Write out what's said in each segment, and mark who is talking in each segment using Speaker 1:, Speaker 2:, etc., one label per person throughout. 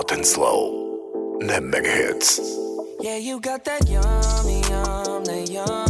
Speaker 1: hot and slow. Nem hits.
Speaker 2: Yeah, you got that yummy, yum, that yum.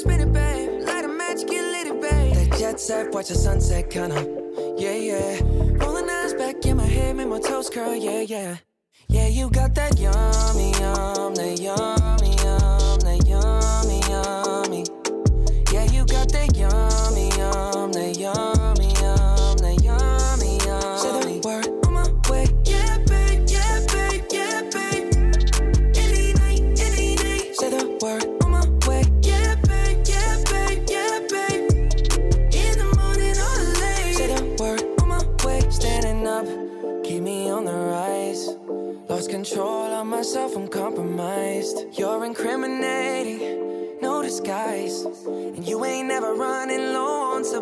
Speaker 2: spin it, babe. Light a match, get lit, babe. That jet set, watch the sunset, kinda. Yeah, yeah. Rolling eyes back in my head, make my toes curl, yeah, yeah. Yeah, you got that yummy, yum, that yummy, yum, that yummy, yum.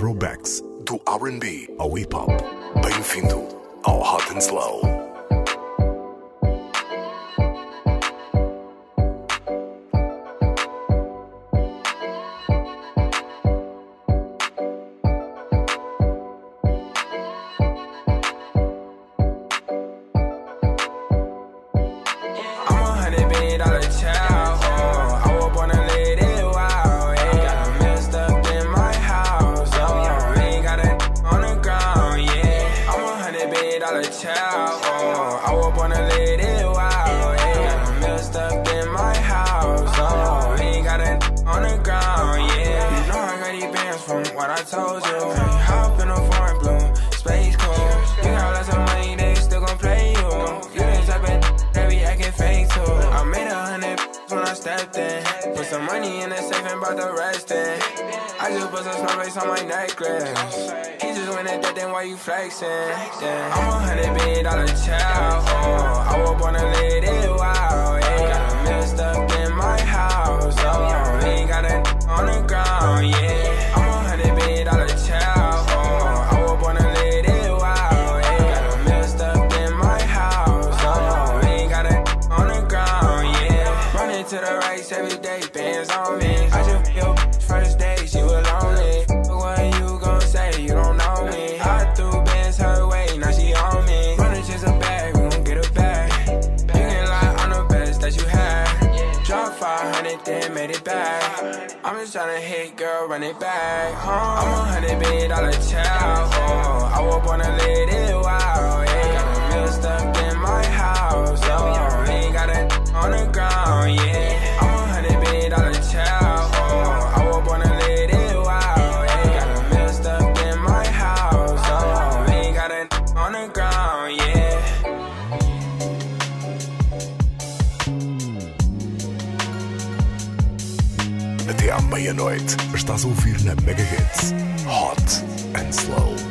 Speaker 1: throwbacks do R&B ao hip hop. Bem-vindo ao Hot and Slow.
Speaker 3: the money in the safe and bought the rest in. I just put some snowflakes on my necklace. He just went at that, then why you flexing? Yeah. I'm a hundred billion dollar child. Oh, I was born a lady, wow. Ain't got a messed stuck in my house. Oh, ain't got a on the ground, yeah. I'm just tryna hit, girl, run it back home. I'm a hundred billion dollar child. Home. I was born to live
Speaker 1: it wild. noite, estás a ouvir na Mega Hits Hot and Slow.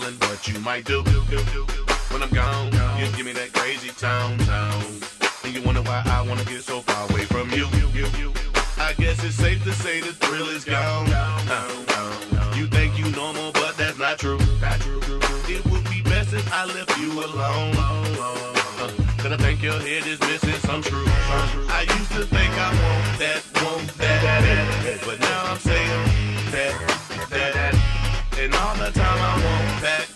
Speaker 2: telling what you
Speaker 4: might do, do, do, do. When I'm gone, you give me that crazy tone, tone. And you wonder why I wanna get so far away from you, you, you, you. I guess it's safe to say the thrill is gone. Uh, you think you normal, but that's not true. It would be best if I left you alone. Uh, I think your head is missing some truth. I used to think I want that, want that, that, that. but now I'm saying that, that. that and all the time I won't back.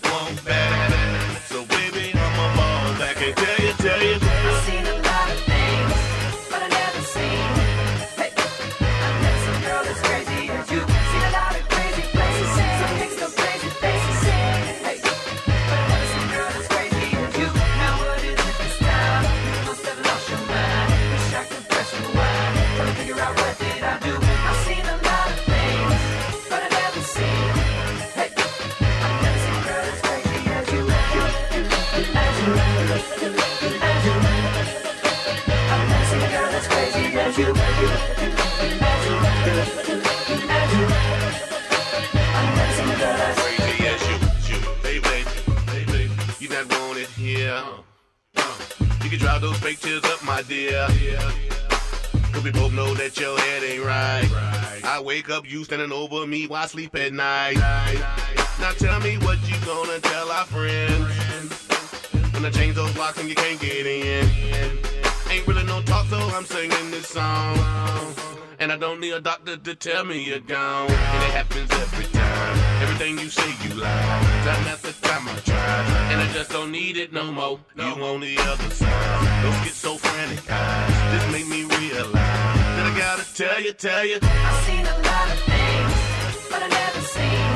Speaker 4: fake tears up, my dear. Cause we both know that your head ain't right. I wake up, you standing over me while I sleep at night. Now tell me what you gonna tell our friends. When I change those locks and you can't get in. Ain't really no talk, so I'm singing this song. And I don't need a doctor to tell me you're gone. And it happens every time. Everything you say, you lie. Time after time, I tried. And I just don't need it no more. No. You on the other side. Don't get so frantic. This made me realize that I gotta tell you, tell you.
Speaker 5: I've seen a lot of things, but I've never seen.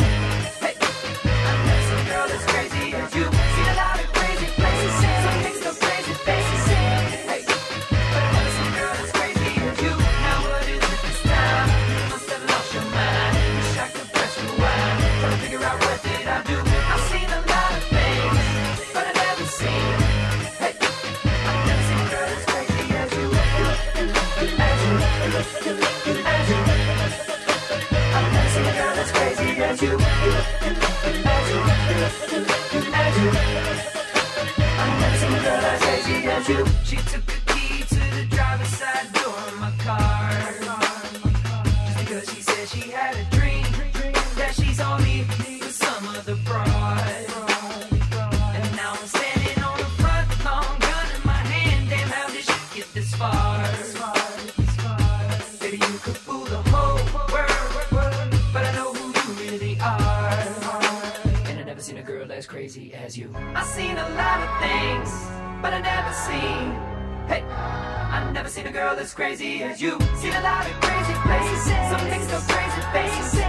Speaker 5: Hey, I've met some girl that's crazy as you. Seen a lot of crazy places, some things so crazy faces. you. that I never seen. Hey, I never seen a girl as crazy as you. Seen a lot of crazy places, some things so crazy faces.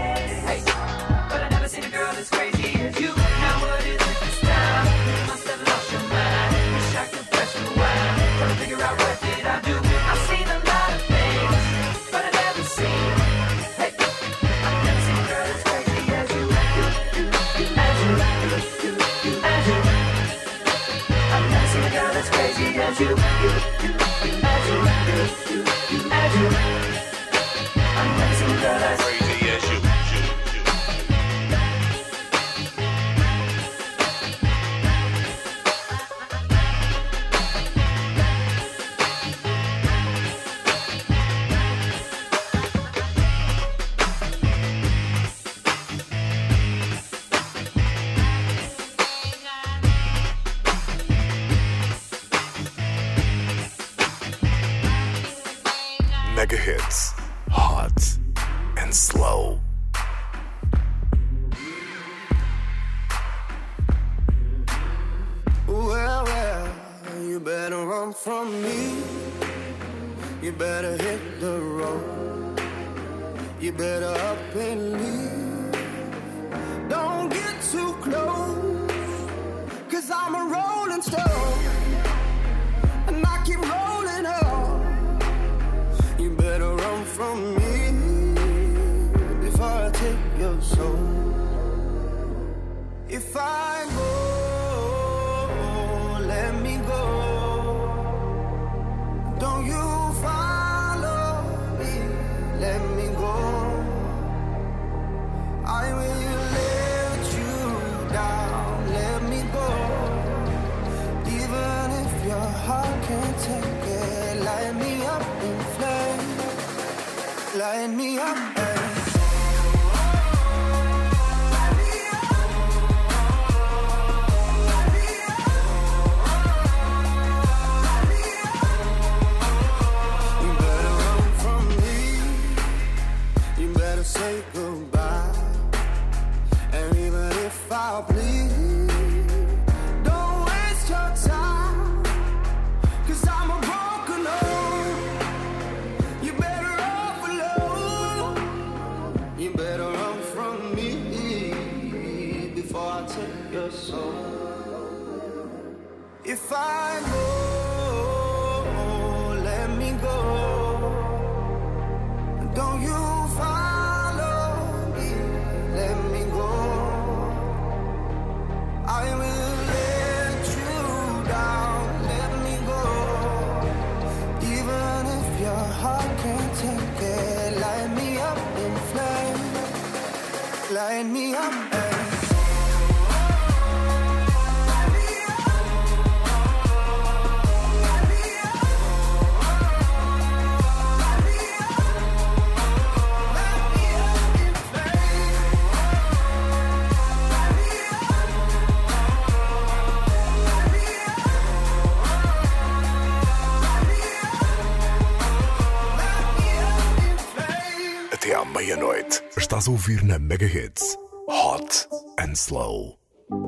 Speaker 1: meia-noite. Estás a ouvir na Megahits
Speaker 6: Hot and Slow.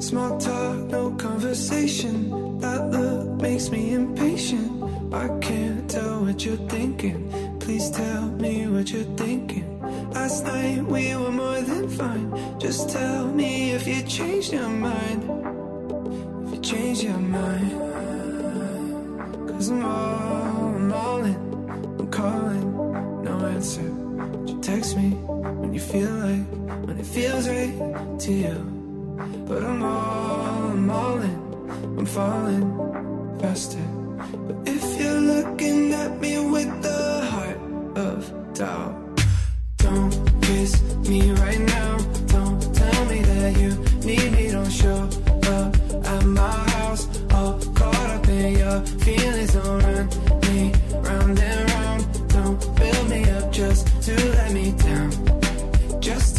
Speaker 7: Small talk, no conversation. That look makes me impatient. I can't tell what you're thinking. Please tell me what you're thinking. Last night we were more than fine. Just tell me if you changed your mind. If you changed your mind. Cause I'm all, I'm all in. I'm calling, no answer. You text me when you feel like, when it feels right to you. But I'm all, I'm all in, I'm falling faster. But if you're looking at me with the heart of doubt, don't kiss me right now. Don't tell me that you need me, don't show up at my house. All caught up in your feelings, don't run me round and round.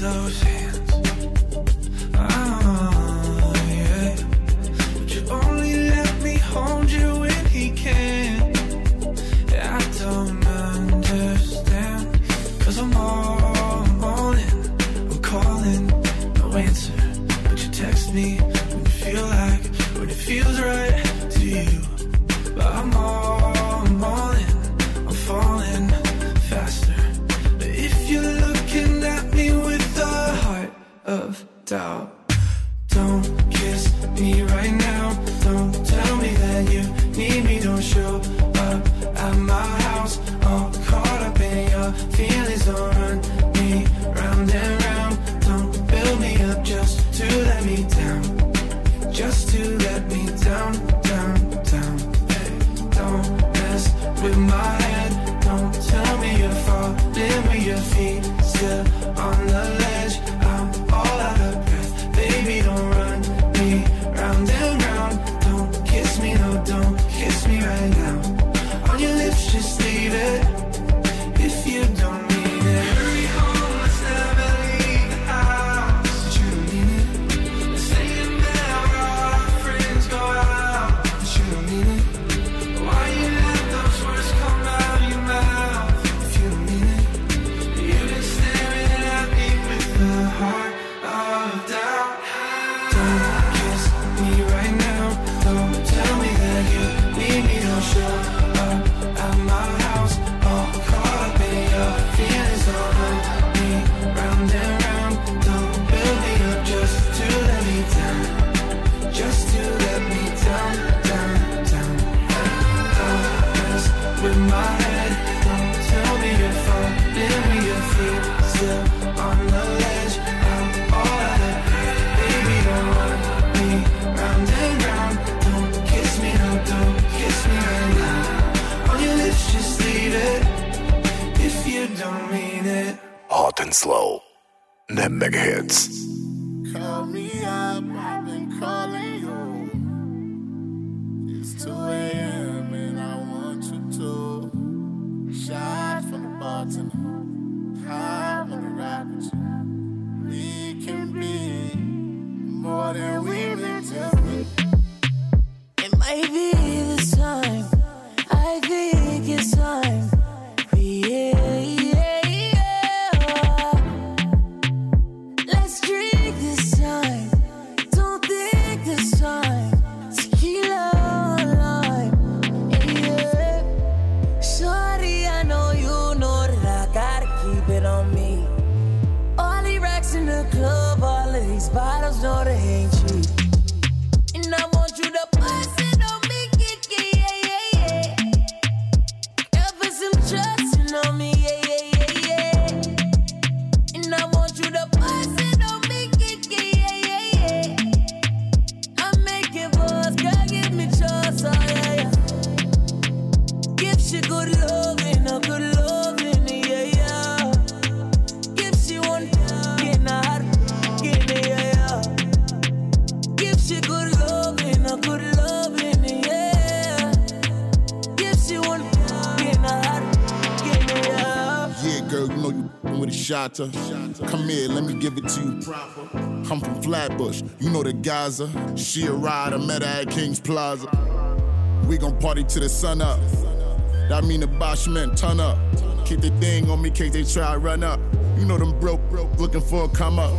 Speaker 6: 都行 Slow. The Mega Hits.
Speaker 8: Come here, let me give it to you proper. I'm from Flatbush, you know the Gaza. She a rider, met her at King's Plaza. We gon' party to the sun up. That mean the Bosch man, turn up. Keep the thing on me, case they try to run up. You know them broke, broke, looking for a come up.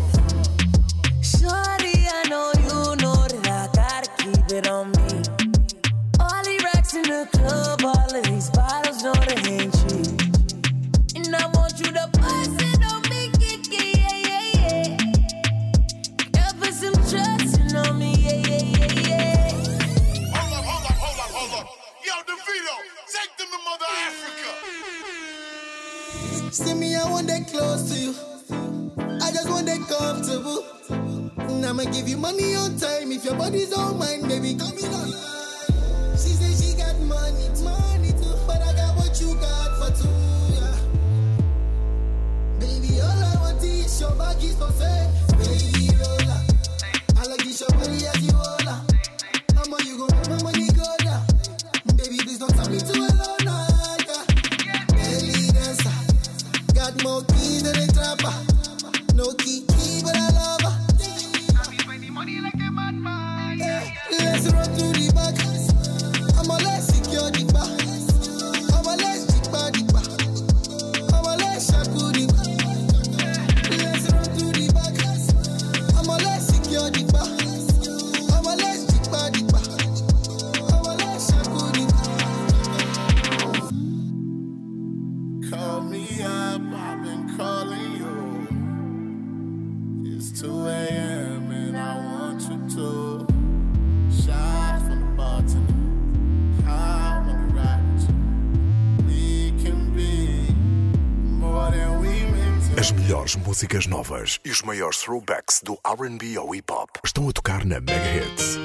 Speaker 9: novas e os maiores throwbacks do R&B ao hip hop estão a tocar na Mega Hits.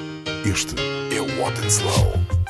Speaker 9: Este é o What and Slow.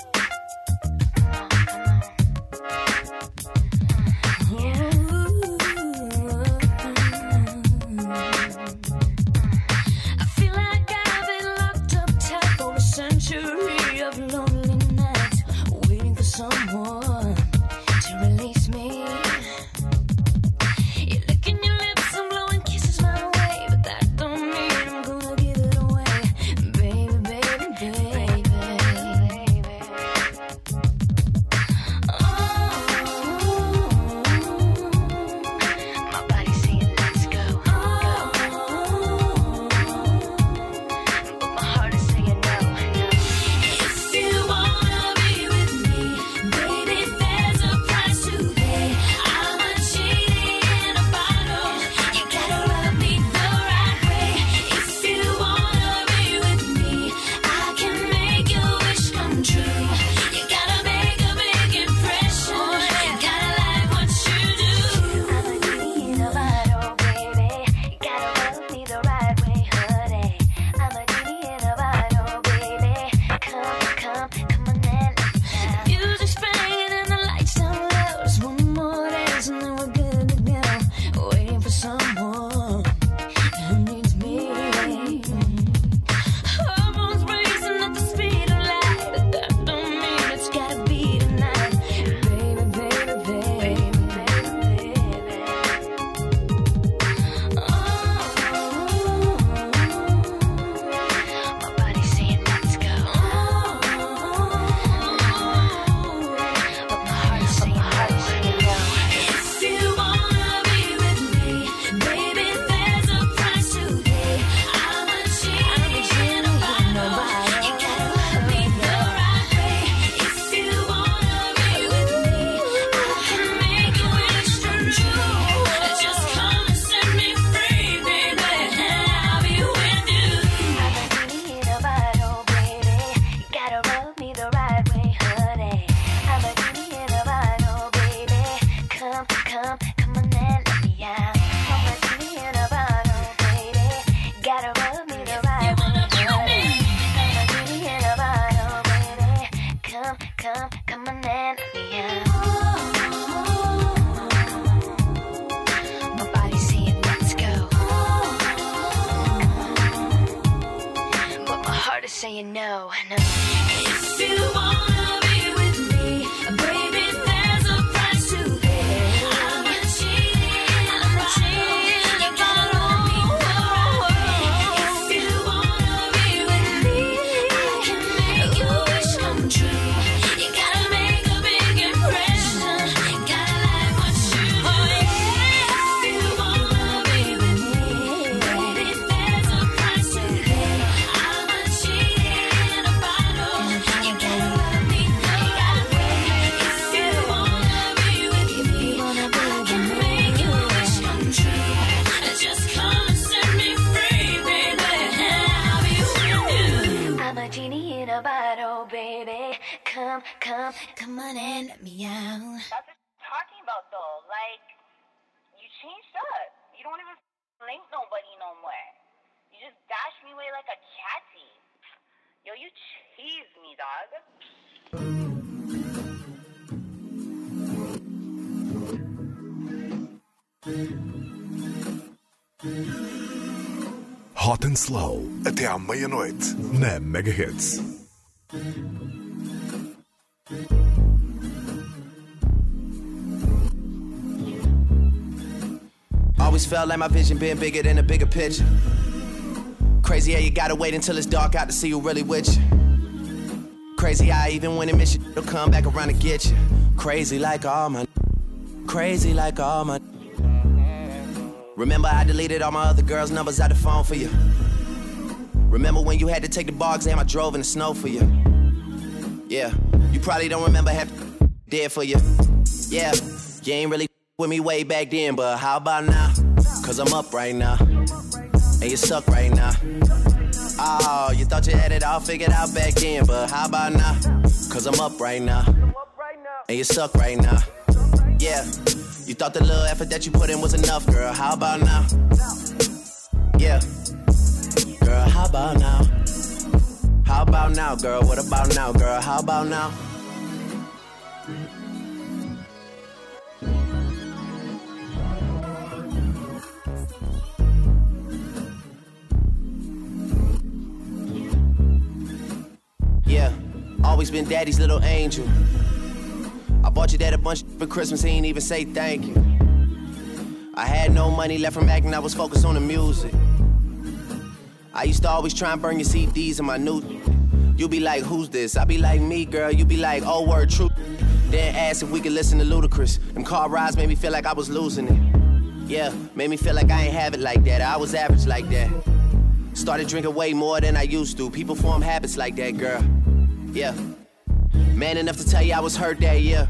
Speaker 10: you know, no.
Speaker 11: Hot and Slow, até à meia-noite, na Mega Hits.
Speaker 12: Always felt like my vision being bigger than a bigger picture. Crazy how you gotta wait until it's dark out to see who really with you. Crazy how even when it miss you, it'll come back around to get you. Crazy like all my, crazy like all my. Remember I deleted all my other girls' numbers out the phone for you. Remember when you had to take the bar exam I drove in the snow for you. Yeah, you probably don't remember half did for you. Yeah, you ain't really with me way back then, but how about now? Cause I'm up right now. And you suck right now. Oh, you thought you had it all figured out back then, but how about now? Cause I'm up right now. And you suck right now. Yeah, you thought the little effort that you put in was enough, girl. How about now? Yeah, girl, how about now? How about now, girl? What about now, girl? How about now? Always been daddy's little angel. I bought your dad a bunch for Christmas, he ain't even say thank you. I had no money left from acting, I was focused on the music. I used to always try and burn your CDs in my new. You be like, who's this? I be like, me, girl. You be like, oh, word, true. Then ask if we could listen to Ludacris. Them car rides made me feel like I was losing it. Yeah, made me feel like I ain't have it like that. I was average like that. Started drinking way more than I used to. People form habits like that, girl. Yeah. Man enough to tell you I was hurt that year.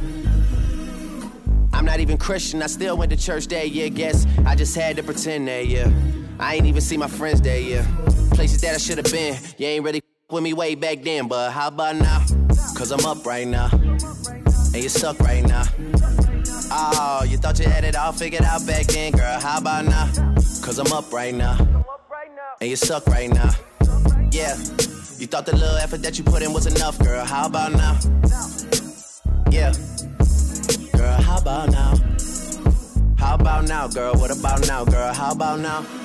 Speaker 12: I'm not even Christian, I still went to church that year. Guess I just had to pretend that year. I ain't even see my friends that year. Places that I should have been. You ain't really with me way back then, but how about now? Cause I'm up right now. And you suck right now. Oh, you thought you had it all figured out back then, girl. How about now? Cause I'm up right now. And you suck right now. Yeah. You thought the little effort that you put in was enough, girl. How about now? Yeah. Girl, how about now? How about now, girl? What about now, girl? How about now?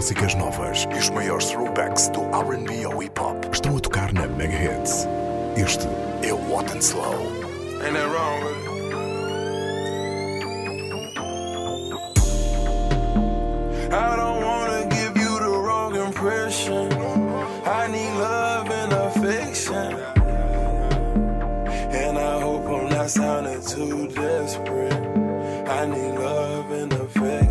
Speaker 11: Músicas novas e os maiores throwbacks do R&B ao hip hop estão a tocar na Mega Hits. Este é o Hot and Slow.
Speaker 13: Ain't that wrong? I don't wanna give you the wrong impression. I need love and affection. And I hope I'm not sounding too desperate. I need love and affection.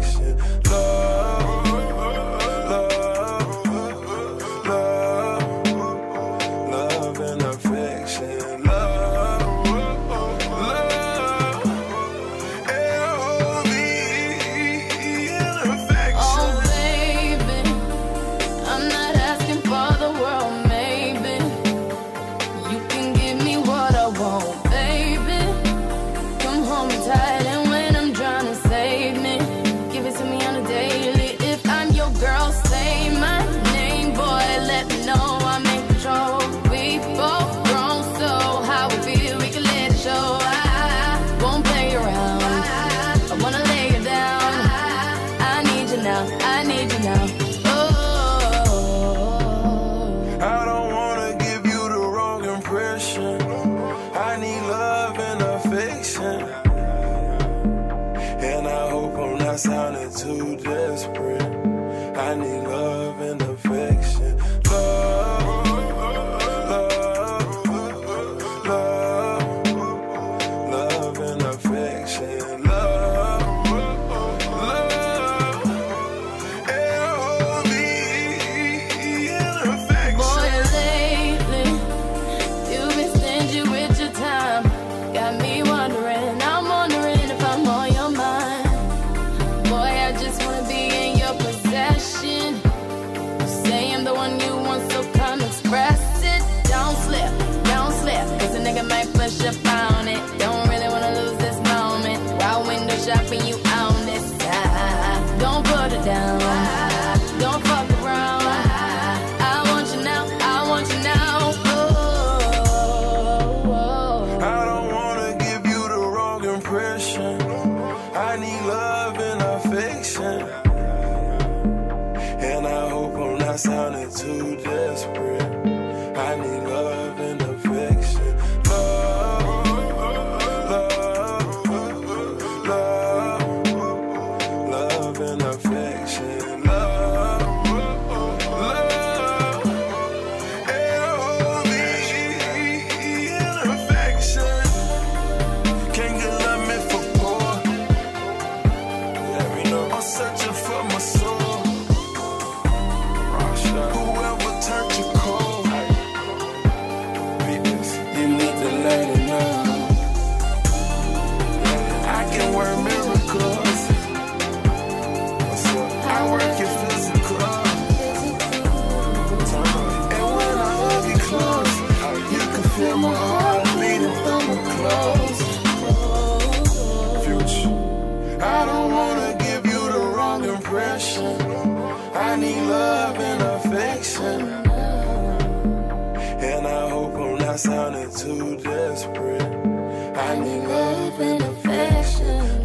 Speaker 13: sounded too desperate. I need love and affection.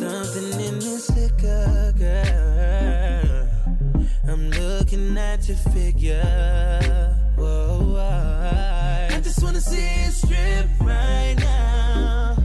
Speaker 14: Something in this liquor, girl. I'm looking at your figure. Whoa, whoa. I just wanna see you strip right now.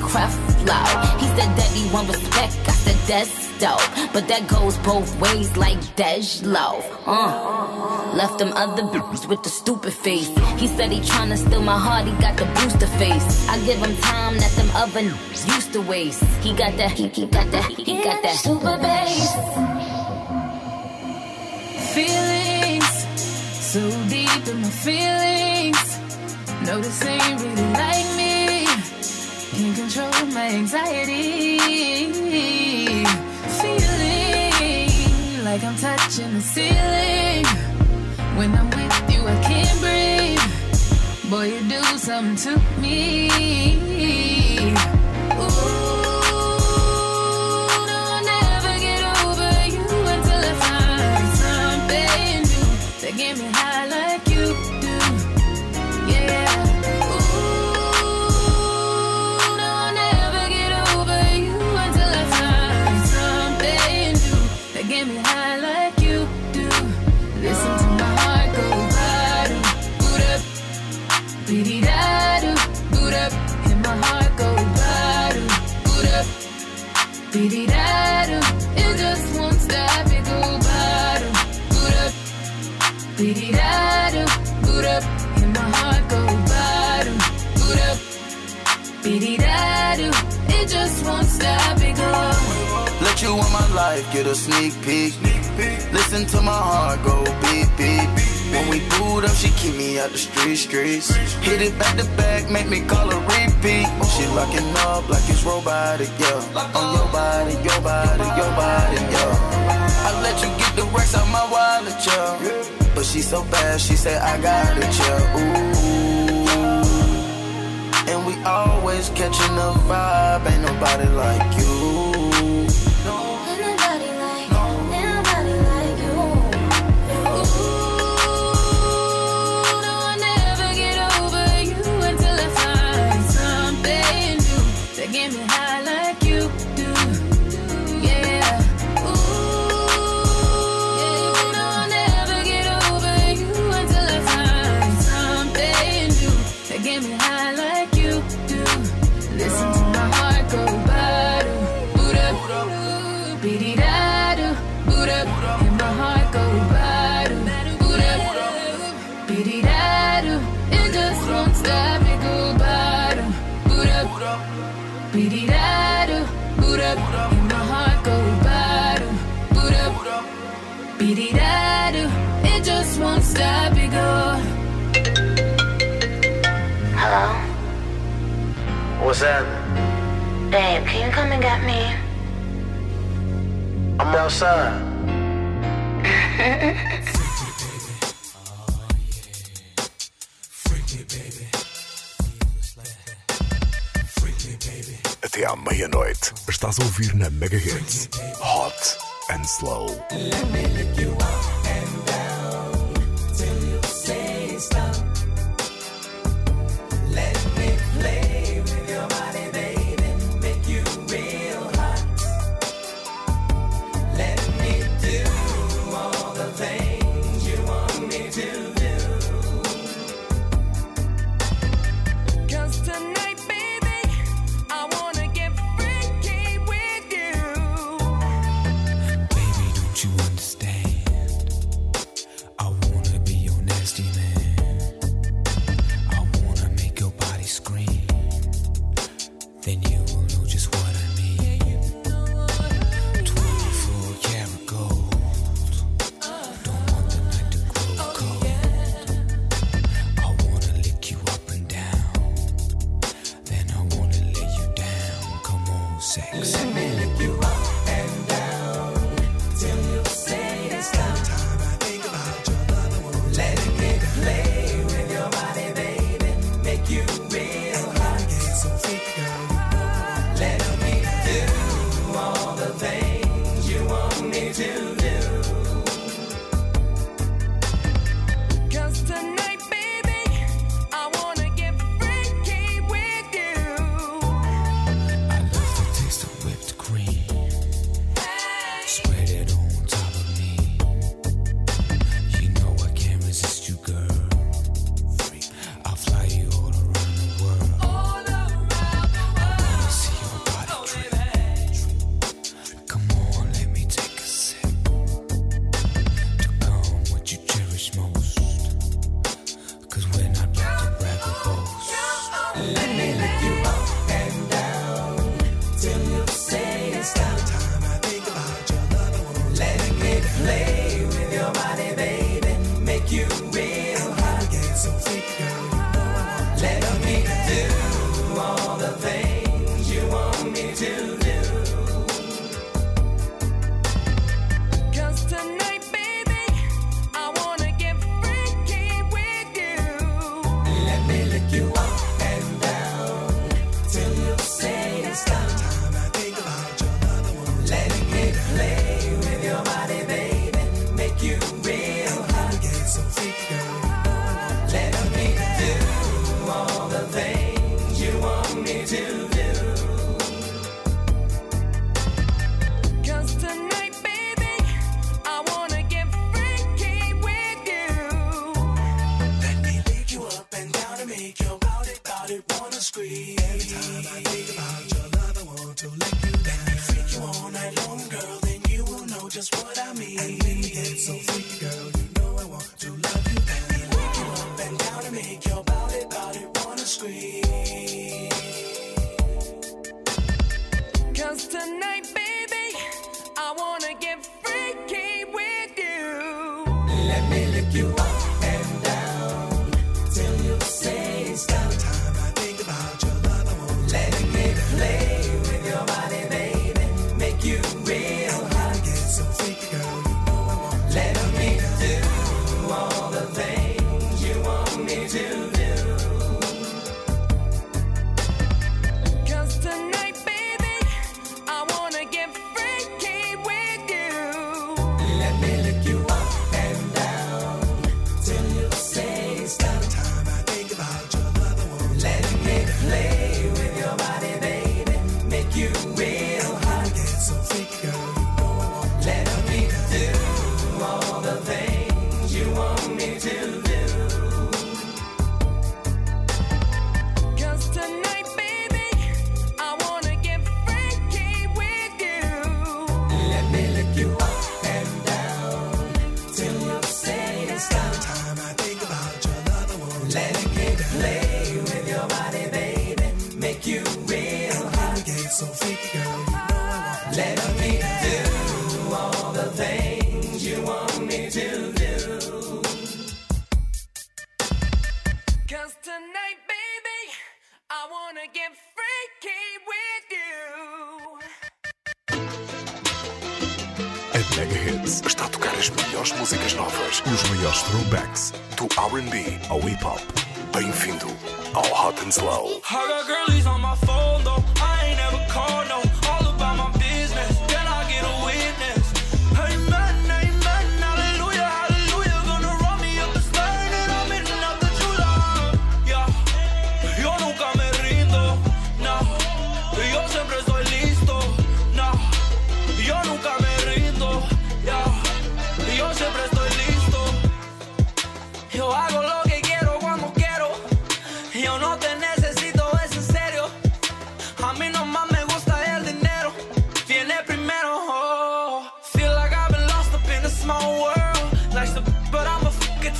Speaker 15: craft flow. He said that he want respect. I said that's dope, but that goes both ways like Dej Uh. Left them other bitches with the stupid face. He said he tryna steal my heart. He got the booster face. I give him time that them other n- used to waste. He got that. He, he got that. He, got that super bass.
Speaker 16: Feelings so deep in my feelings. No, this ain't really like me. Can't my anxiety. Feeling like I'm touching the ceiling. When I'm with you, I can't breathe. Boy, you do something to me. get
Speaker 17: a sneak peek. Listen to my heart go beep, beep. When we boot up, she keep me out the street, streets. Hit it back to back, make me call a repeat. She locking up like it's robotic, yeah. On your body, your body, your body, yeah. I let you get the racks out my wallet, yeah. But she so fast, she say I got it, yeah. Ooh. And we always catching a vibe, ain't nobody like you.
Speaker 16: Yeah. me to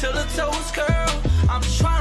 Speaker 18: till
Speaker 19: the
Speaker 20: toes curl. I'm trying.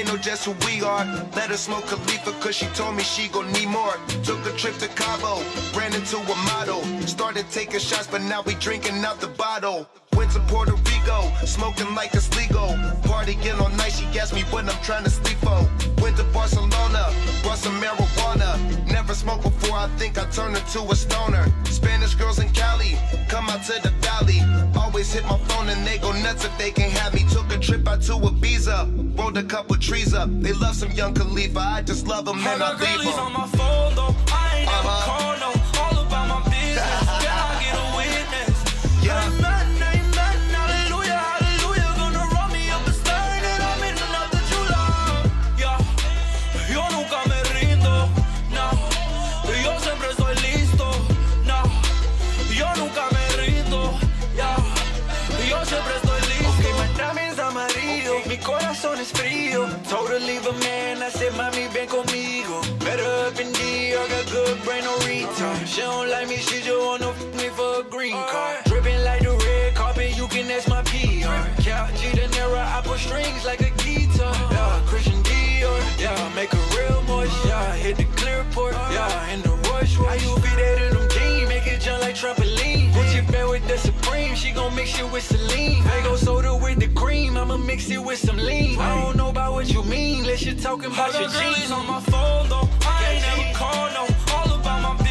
Speaker 18: They know just who we are. Let her smoke Khalifa, cause she told me she gon' need more. Took a trip to Cabo, ran into a model. Started taking shots, but now we drinking out the bottle. Went to Puerto Rico, smoking like it's legal. Partying all night, she asked me when I'm trying to sleep for. Went to Barcelona, brought some marijuana. Never smoked before, I think I turned into a stoner. Spanish girls in Cali, come out to the valley. Always hit my phone and they go nuts if they can have me. Took a trip out to Ibiza, rolled a couple trees up. They love some young Khalifa, I just love them and I leave
Speaker 20: them. on my phone though, I ain't
Speaker 18: uh-huh.
Speaker 20: never call no airport. Yeah, in the Rolls Royce. How you that in them jeans? Make it jump like trampoline. Gucci bag with the Supreme. She gon' mix it with Celine. Faygo soda with the cream. I'ma mix it with some lean. I don't know about what you mean. Unless you're talking about your jeans. on my phone though. I ain't never call no. All about my business.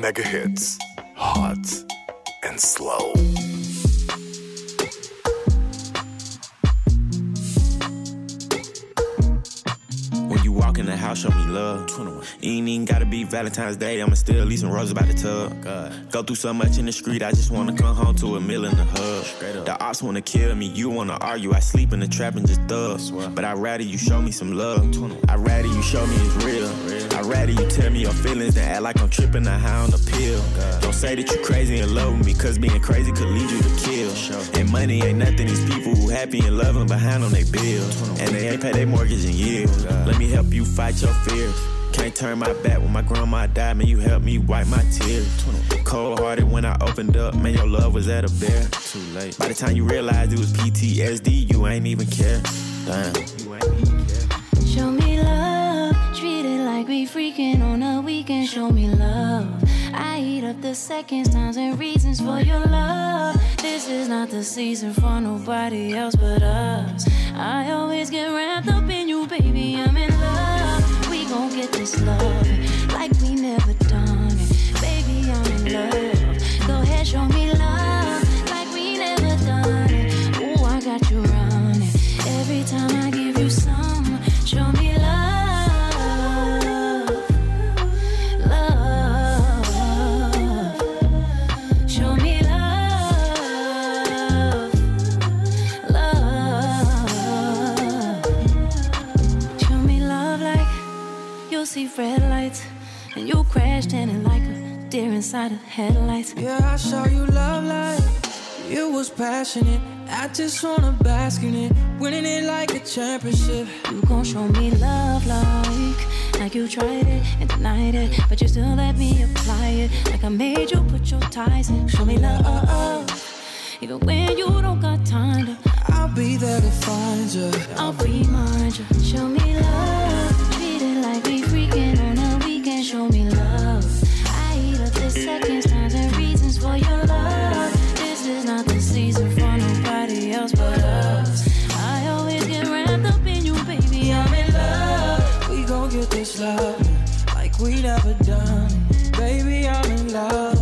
Speaker 1: Mega hits. Hot and slow.
Speaker 21: When you walk in the house, show me love. 21. You ain't even gotta be Valentine's Day. I'ma still leave some roses by the tub. Go through so much in the street, I just wanna come home to a meal in the hub. The ops wanna kill me, you wanna argue. I sleep in the trap and just thug. But I'd rather you show me some love. I'd rather you show me it's real. I'd rather you tell me your feelings than act like I'm tripping or high on a pill. Don't say that you crazy and love with me, cause being crazy could lead you to kill. And money ain't nothing, these people who happy and loving behind on their bills. And they ain't pay their mortgage in years. Let me help you fight your fears. Can't turn my back when my grandma died, man. You helped me wipe my tears. Cold hearted when I opened up, man. Your love was at a bear. Too late. By the time you realized it was PTSD, you ain't even care. Damn. You ain't even care.
Speaker 9: Show me love, treat it like we freaking on a weekend. Show me love. I eat up the seconds, times, and reasons for your love. This is not the season for nobody else but us. I always get wrapped up in you, baby. I'm in love. Gon' get this love like we never done. Baby, I'm in love. Go ahead, show me love you crashed in it like a deer inside of headlights.
Speaker 20: Yeah, I saw you love like you was passionate. I just wanna bask in it, winning it like a championship.
Speaker 9: You gon' show me love like like you tried it and denied it, but you still let me apply it. Like I made you put your ties in. Show me love, even when you don't got time to.
Speaker 20: I'll be there to find you.
Speaker 9: I'll remind you. Show me love, Show me love. I eat up the seconds, times, and reasons for your love. This is not the season for nobody else but us. I always get wrapped up in you, baby. I'm in love.
Speaker 20: We gon' get this love like we never done. Baby, I'm in love.